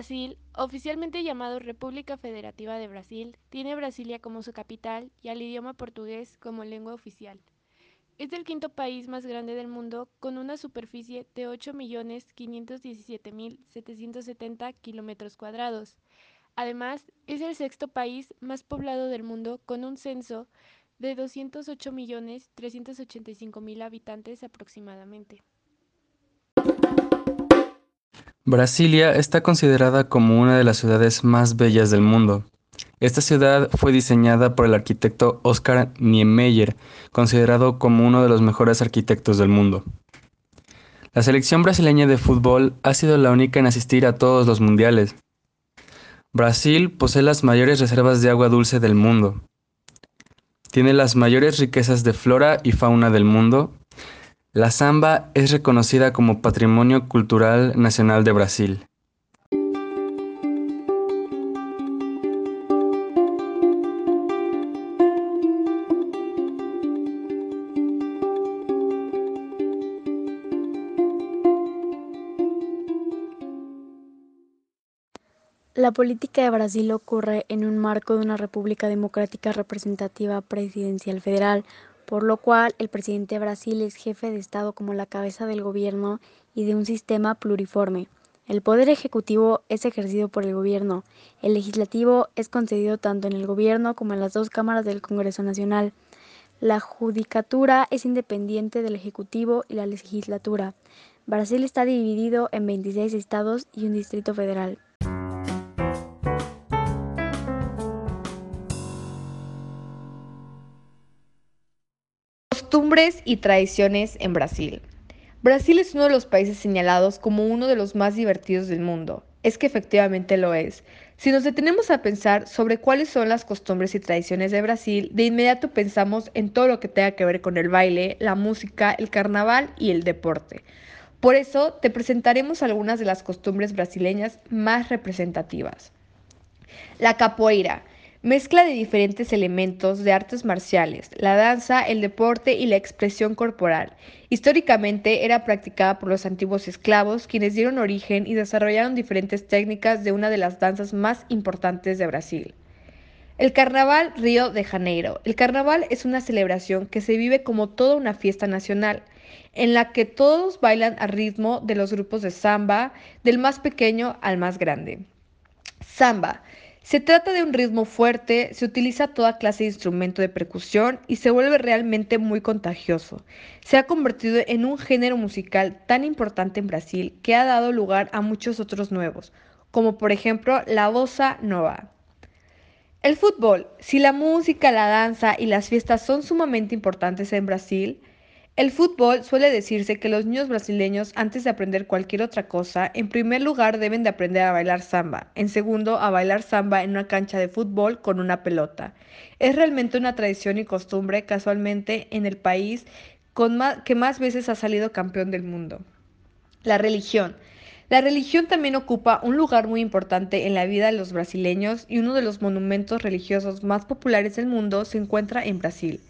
Brasil, oficialmente llamado República Federativa de Brasil, tiene Brasilia como su capital y al idioma portugués como lengua oficial. Es el quinto país más grande del mundo con una superficie de 8.517.770 kilómetros cuadrados. Además, es el sexto país más poblado del mundo con un censo de 208.385.000 habitantes aproximadamente. Brasilia está considerada como una de las ciudades más bellas del mundo. Esta ciudad fue diseñada por el arquitecto Oscar Niemeyer, considerado como uno de los mejores arquitectos del mundo. La selección brasileña de fútbol ha sido la única en asistir a todos los mundiales. Brasil posee las mayores reservas de agua dulce del mundo. Tiene las mayores riquezas de flora y fauna del mundo la samba es reconocida como Patrimonio Cultural Nacional de Brasil. La política de Brasil ocurre en un marco de una república democrática representativa presidencial federal, por lo cual el presidente de Brasil es jefe de Estado como la cabeza del gobierno y de un sistema pluriforme. El poder ejecutivo es ejercido por el gobierno, el legislativo es concedido tanto en el gobierno como en las dos cámaras del Congreso Nacional. La judicatura es independiente del ejecutivo y la legislatura. Brasil está dividido en 26 estados y un distrito federal. Costumbres y tradiciones en Brasil. Brasil es uno de los países señalados como uno de los más divertidos del mundo. Es que efectivamente lo es. Si nos detenemos a pensar sobre cuáles son las costumbres y tradiciones de Brasil, de inmediato pensamos en todo lo que tenga que ver con el baile, la música, el carnaval y el deporte. Por eso te presentaremos algunas de las costumbres brasileñas más representativas. La capoeira Mezcla de diferentes elementos de artes marciales, la danza, el deporte y la expresión corporal. Históricamente era practicada por los antiguos esclavos, quienes dieron origen y desarrollaron diferentes técnicas de una de las danzas más importantes de Brasil. El Carnaval Río de Janeiro. El carnaval es una celebración que se vive como toda una fiesta nacional, en la que todos bailan al ritmo de los grupos de samba, del más pequeño al más grande. Samba se trata de un ritmo fuerte, se utiliza toda clase de instrumento de percusión y se vuelve realmente muy contagioso. Se ha convertido en un género musical tan importante en Brasil que ha dado lugar a muchos otros nuevos, como por ejemplo la bossa nova. El fútbol, si la música, la danza y las fiestas son sumamente importantes en Brasil, el fútbol suele decirse que los niños brasileños antes de aprender cualquier otra cosa, en primer lugar deben de aprender a bailar samba, en segundo a bailar samba en una cancha de fútbol con una pelota. Es realmente una tradición y costumbre casualmente en el país que más veces ha salido campeón del mundo. La religión. La religión también ocupa un lugar muy importante en la vida de los brasileños y uno de los monumentos religiosos más populares del mundo se encuentra en Brasil.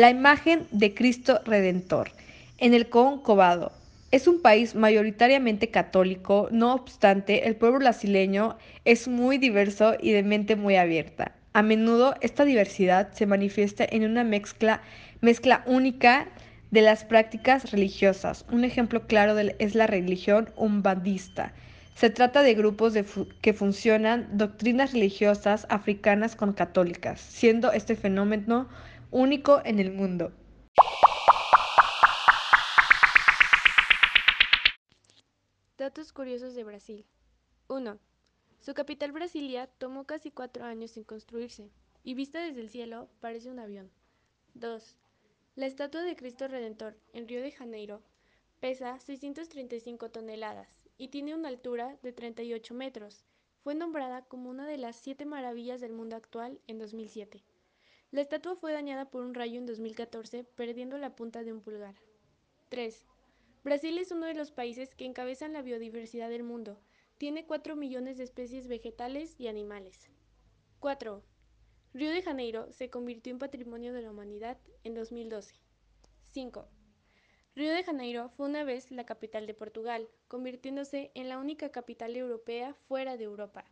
La imagen de Cristo Redentor en el Concobado. Es un país mayoritariamente católico, no obstante, el pueblo brasileño es muy diverso y de mente muy abierta. A menudo esta diversidad se manifiesta en una mezcla, mezcla única de las prácticas religiosas. Un ejemplo claro es la religión umbandista. Se trata de grupos que funcionan doctrinas religiosas africanas con católicas, siendo este fenómeno único en el mundo. Datos curiosos de Brasil. 1. Su capital Brasilia tomó casi cuatro años en construirse, y vista desde el cielo parece un avión. 2. La estatua de Cristo Redentor en Río de Janeiro pesa 635 toneladas y tiene una altura de 38 metros. Fue nombrada como una de las siete maravillas del mundo actual en 2007. La estatua fue dañada por un rayo en 2014, perdiendo la punta de un pulgar. 3. Brasil es uno de los países que encabezan la biodiversidad del mundo. Tiene 4 millones de especies vegetales y animales. 4. Río de Janeiro se convirtió en Patrimonio de la Humanidad en 2012. 5. Río de Janeiro fue una vez la capital de Portugal, convirtiéndose en la única capital europea fuera de Europa.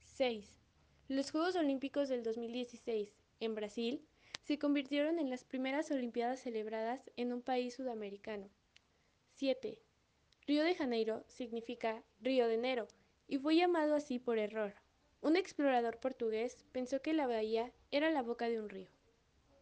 6. Los Juegos Olímpicos del 2016, en Brasil, se convirtieron en las primeras Olimpiadas celebradas en un país sudamericano. 7. Río de Janeiro significa Río de Enero y fue llamado así por error. Un explorador portugués pensó que la bahía era la boca de un río.